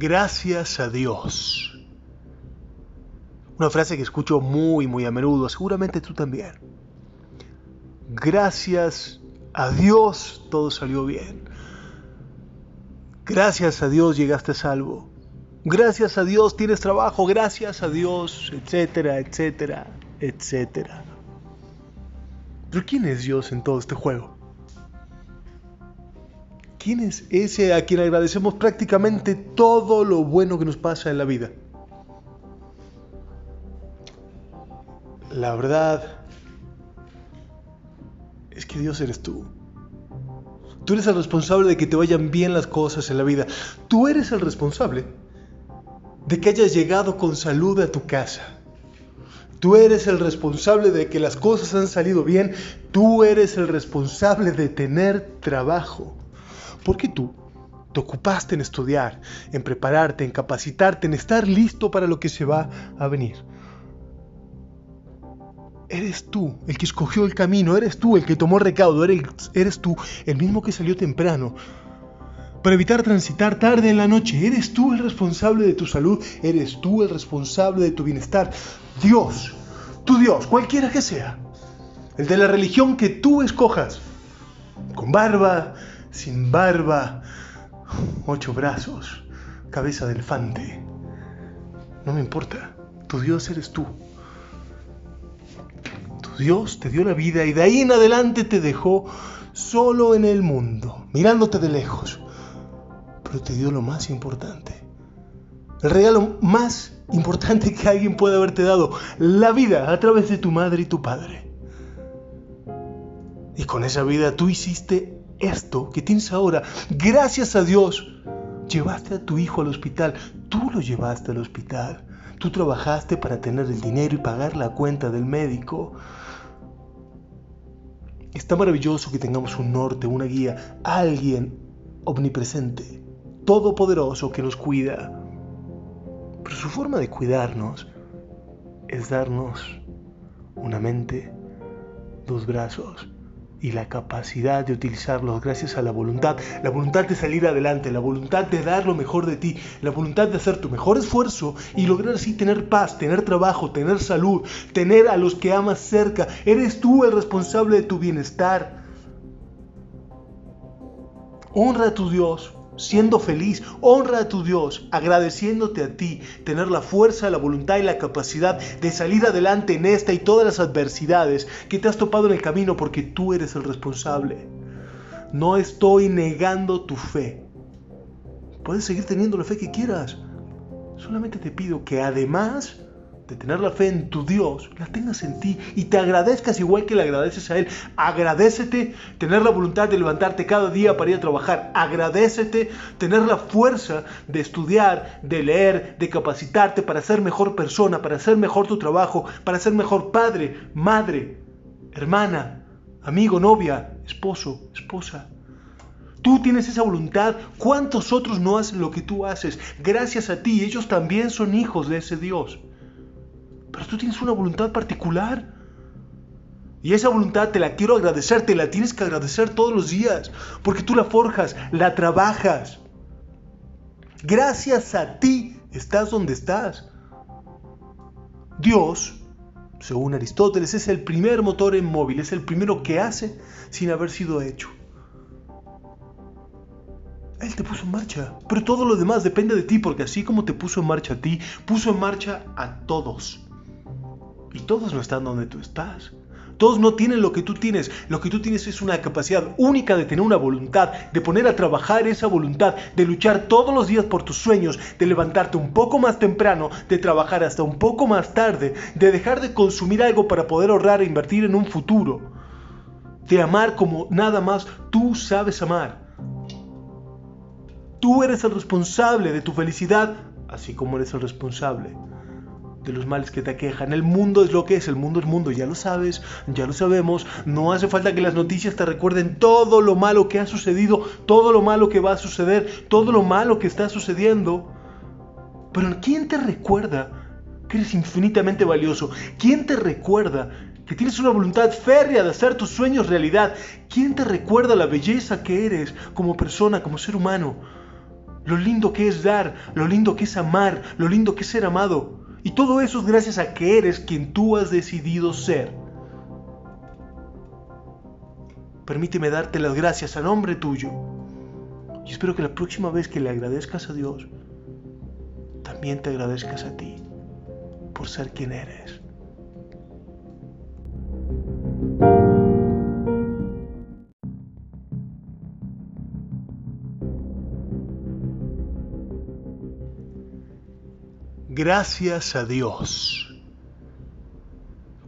Gracias a Dios. Una frase que escucho muy, muy a menudo, seguramente tú también. Gracias a Dios todo salió bien. Gracias a Dios llegaste salvo. Gracias a Dios tienes trabajo. Gracias a Dios, etcétera, etcétera, etcétera. Pero ¿quién es Dios en todo este juego? ¿Quién es ese a quien agradecemos prácticamente todo lo bueno que nos pasa en la vida? La verdad es que Dios eres tú. Tú eres el responsable de que te vayan bien las cosas en la vida. Tú eres el responsable de que hayas llegado con salud a tu casa. Tú eres el responsable de que las cosas han salido bien. Tú eres el responsable de tener trabajo. Porque tú te ocupaste en estudiar, en prepararte, en capacitarte, en estar listo para lo que se va a venir. Eres tú el que escogió el camino, eres tú el que tomó recaudo, eres, eres tú el mismo que salió temprano para evitar transitar tarde en la noche. Eres tú el responsable de tu salud, eres tú el responsable de tu bienestar. Dios, tu Dios, cualquiera que sea, el de la religión que tú escojas, con barba, sin barba, ocho brazos, cabeza de elefante. No me importa, tu Dios eres tú. Dios te dio la vida y de ahí en adelante te dejó solo en el mundo, mirándote de lejos. Pero te dio lo más importante. El regalo más importante que alguien puede haberte dado, la vida a través de tu madre y tu padre. Y con esa vida tú hiciste esto que tienes ahora. Gracias a Dios, llevaste a tu hijo al hospital. Tú lo llevaste al hospital. Tú trabajaste para tener el dinero y pagar la cuenta del médico. Está maravilloso que tengamos un norte, una guía, alguien omnipresente, todopoderoso que nos cuida. Pero su forma de cuidarnos es darnos una mente, dos brazos, y la capacidad de utilizarlos gracias a la voluntad, la voluntad de salir adelante, la voluntad de dar lo mejor de ti, la voluntad de hacer tu mejor esfuerzo y lograr así tener paz, tener trabajo, tener salud, tener a los que amas cerca. Eres tú el responsable de tu bienestar. Honra a tu Dios siendo feliz, honra a tu Dios, agradeciéndote a ti, tener la fuerza, la voluntad y la capacidad de salir adelante en esta y todas las adversidades que te has topado en el camino porque tú eres el responsable. No estoy negando tu fe. Puedes seguir teniendo la fe que quieras. Solamente te pido que además de tener la fe en tu Dios, la tengas en ti y te agradezcas igual que le agradeces a Él. Agradecete tener la voluntad de levantarte cada día para ir a trabajar. Agradecete tener la fuerza de estudiar, de leer, de capacitarte para ser mejor persona, para hacer mejor tu trabajo, para ser mejor padre, madre, hermana, amigo, novia, esposo, esposa. Tú tienes esa voluntad. ¿Cuántos otros no hacen lo que tú haces? Gracias a ti, ellos también son hijos de ese Dios. Pero tú tienes una voluntad particular. Y esa voluntad te la quiero agradecer, te la tienes que agradecer todos los días, porque tú la forjas, la trabajas. Gracias a ti estás donde estás. Dios, según Aristóteles, es el primer motor en móvil, es el primero que hace sin haber sido hecho. Él te puso en marcha, pero todo lo demás depende de ti, porque así como te puso en marcha a ti, puso en marcha a todos. Y todos no están donde tú estás. Todos no tienen lo que tú tienes. Lo que tú tienes es una capacidad única de tener una voluntad, de poner a trabajar esa voluntad, de luchar todos los días por tus sueños, de levantarte un poco más temprano, de trabajar hasta un poco más tarde, de dejar de consumir algo para poder ahorrar e invertir en un futuro, de amar como nada más tú sabes amar. Tú eres el responsable de tu felicidad, así como eres el responsable de los males que te aquejan. El mundo es lo que es, el mundo es mundo, ya lo sabes, ya lo sabemos. No hace falta que las noticias te recuerden todo lo malo que ha sucedido, todo lo malo que va a suceder, todo lo malo que está sucediendo. Pero ¿quién te recuerda que eres infinitamente valioso? ¿Quién te recuerda que tienes una voluntad férrea de hacer tus sueños realidad? ¿Quién te recuerda la belleza que eres como persona, como ser humano? lo lindo que es dar, lo lindo que es amar, lo lindo que es ser amado. Y todo eso es gracias a que eres quien tú has decidido ser. Permíteme darte las gracias a nombre tuyo. Y espero que la próxima vez que le agradezcas a Dios, también te agradezcas a ti por ser quien eres. Gracias a Dios.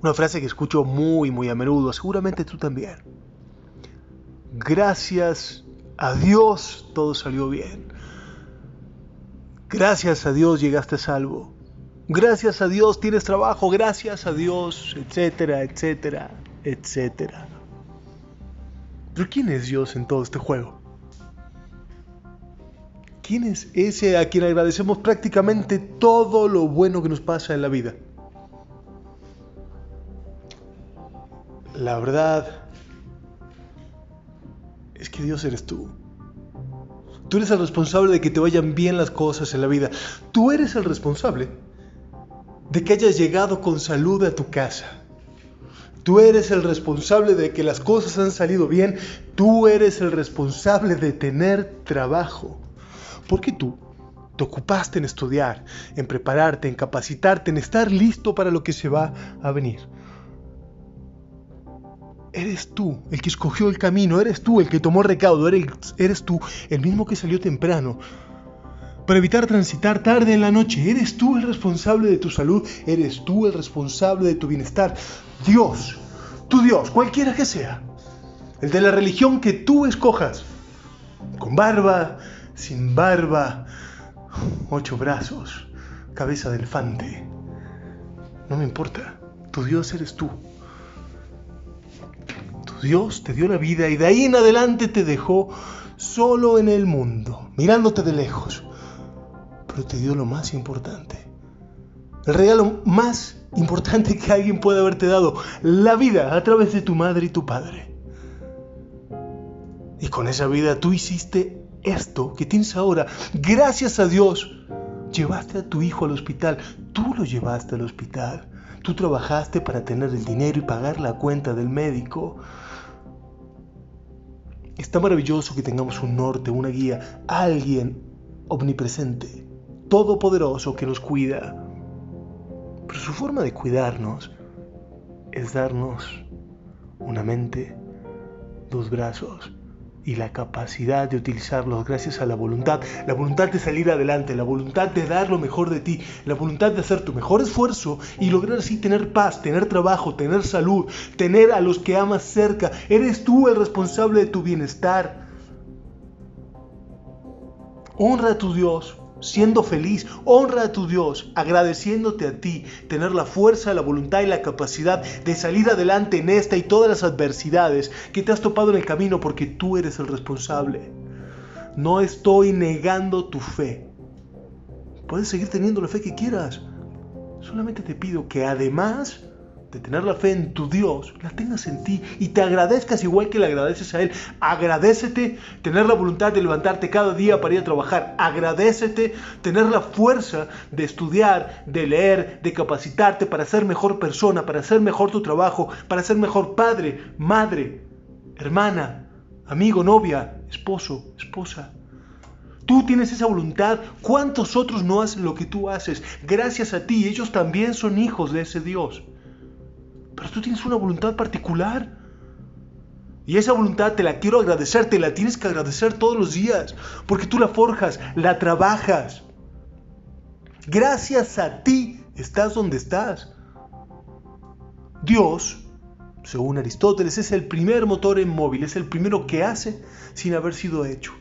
Una frase que escucho muy, muy a menudo, seguramente tú también. Gracias a Dios todo salió bien. Gracias a Dios llegaste a salvo. Gracias a Dios tienes trabajo. Gracias a Dios, etcétera, etcétera, etcétera. Pero ¿quién es Dios en todo este juego? ¿Quién es ese a quien agradecemos prácticamente todo lo bueno que nos pasa en la vida? La verdad es que Dios eres tú. Tú eres el responsable de que te vayan bien las cosas en la vida. Tú eres el responsable de que hayas llegado con salud a tu casa. Tú eres el responsable de que las cosas han salido bien. Tú eres el responsable de tener trabajo. Porque tú te ocupaste en estudiar, en prepararte, en capacitarte, en estar listo para lo que se va a venir. Eres tú el que escogió el camino, eres tú el que tomó recaudo, eres, eres tú el mismo que salió temprano para evitar transitar tarde en la noche. Eres tú el responsable de tu salud, eres tú el responsable de tu bienestar. Dios, tu Dios, cualquiera que sea, el de la religión que tú escojas, con barba, sin barba, ocho brazos, cabeza de elefante. No me importa, tu Dios eres tú. Tu Dios te dio la vida y de ahí en adelante te dejó solo en el mundo, mirándote de lejos. Pero te dio lo más importante. El regalo más importante que alguien puede haberte dado, la vida a través de tu madre y tu padre. Y con esa vida tú hiciste esto que tienes ahora, gracias a Dios, llevaste a tu hijo al hospital. Tú lo llevaste al hospital. Tú trabajaste para tener el dinero y pagar la cuenta del médico. Está maravilloso que tengamos un norte, una guía, alguien omnipresente, todopoderoso que nos cuida. Pero su forma de cuidarnos es darnos una mente, dos brazos, y la capacidad de utilizarlos gracias a la voluntad, la voluntad de salir adelante, la voluntad de dar lo mejor de ti, la voluntad de hacer tu mejor esfuerzo y lograr así tener paz, tener trabajo, tener salud, tener a los que amas cerca. Eres tú el responsable de tu bienestar. Honra a tu Dios, siendo feliz, honra a tu Dios, agradeciéndote a ti, tener la fuerza, la voluntad y la capacidad de salir adelante en esta y todas las adversidades que te has topado en el camino porque tú eres el responsable. No estoy negando tu fe. Puedes seguir teniendo la fe que quieras. Solamente te pido que además de tener la fe en tu Dios, la tengas en ti y te agradezcas igual que le agradeces a Él. Agradecete tener la voluntad de levantarte cada día para ir a trabajar. Agradecete tener la fuerza de estudiar, de leer, de capacitarte para ser mejor persona, para hacer mejor tu trabajo, para ser mejor padre, madre, hermana, amigo, novia, esposo, esposa. Tú tienes esa voluntad. ¿Cuántos otros no hacen lo que tú haces? Gracias a ti, ellos también son hijos de ese Dios. Pero tú tienes una voluntad particular. Y esa voluntad te la quiero agradecer, te la tienes que agradecer todos los días, porque tú la forjas, la trabajas. Gracias a ti estás donde estás. Dios, según Aristóteles, es el primer motor en móvil, es el primero que hace sin haber sido hecho.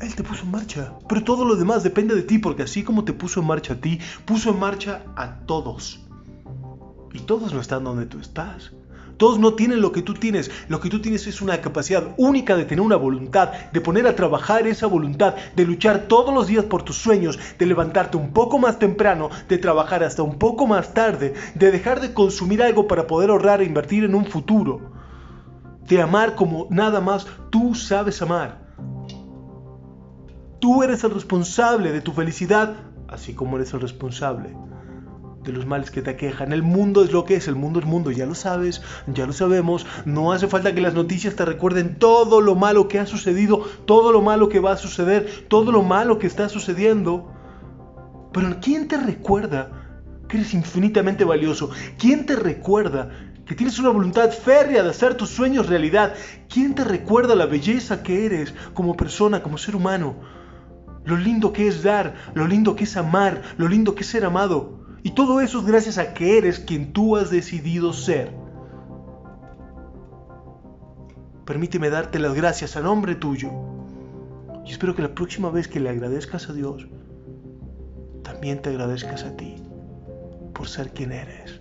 Él te puso en marcha, pero todo lo demás depende de ti, porque así como te puso en marcha a ti, puso en marcha a todos. Y todos no están donde tú estás. Todos no tienen lo que tú tienes. Lo que tú tienes es una capacidad única de tener una voluntad, de poner a trabajar esa voluntad, de luchar todos los días por tus sueños, de levantarte un poco más temprano, de trabajar hasta un poco más tarde, de dejar de consumir algo para poder ahorrar e invertir en un futuro, de amar como nada más tú sabes amar. Tú eres el responsable de tu felicidad, así como eres el responsable de los males que te aquejan. El mundo es lo que es, el mundo es mundo, ya lo sabes, ya lo sabemos. No hace falta que las noticias te recuerden todo lo malo que ha sucedido, todo lo malo que va a suceder, todo lo malo que está sucediendo. Pero ¿quién te recuerda que eres infinitamente valioso? ¿Quién te recuerda que tienes una voluntad férrea de hacer tus sueños realidad? ¿Quién te recuerda la belleza que eres como persona, como ser humano? Lo lindo que es dar, lo lindo que es amar, lo lindo que es ser amado. Y todo eso es gracias a que eres quien tú has decidido ser. Permíteme darte las gracias a nombre tuyo. Y espero que la próxima vez que le agradezcas a Dios, también te agradezcas a ti por ser quien eres.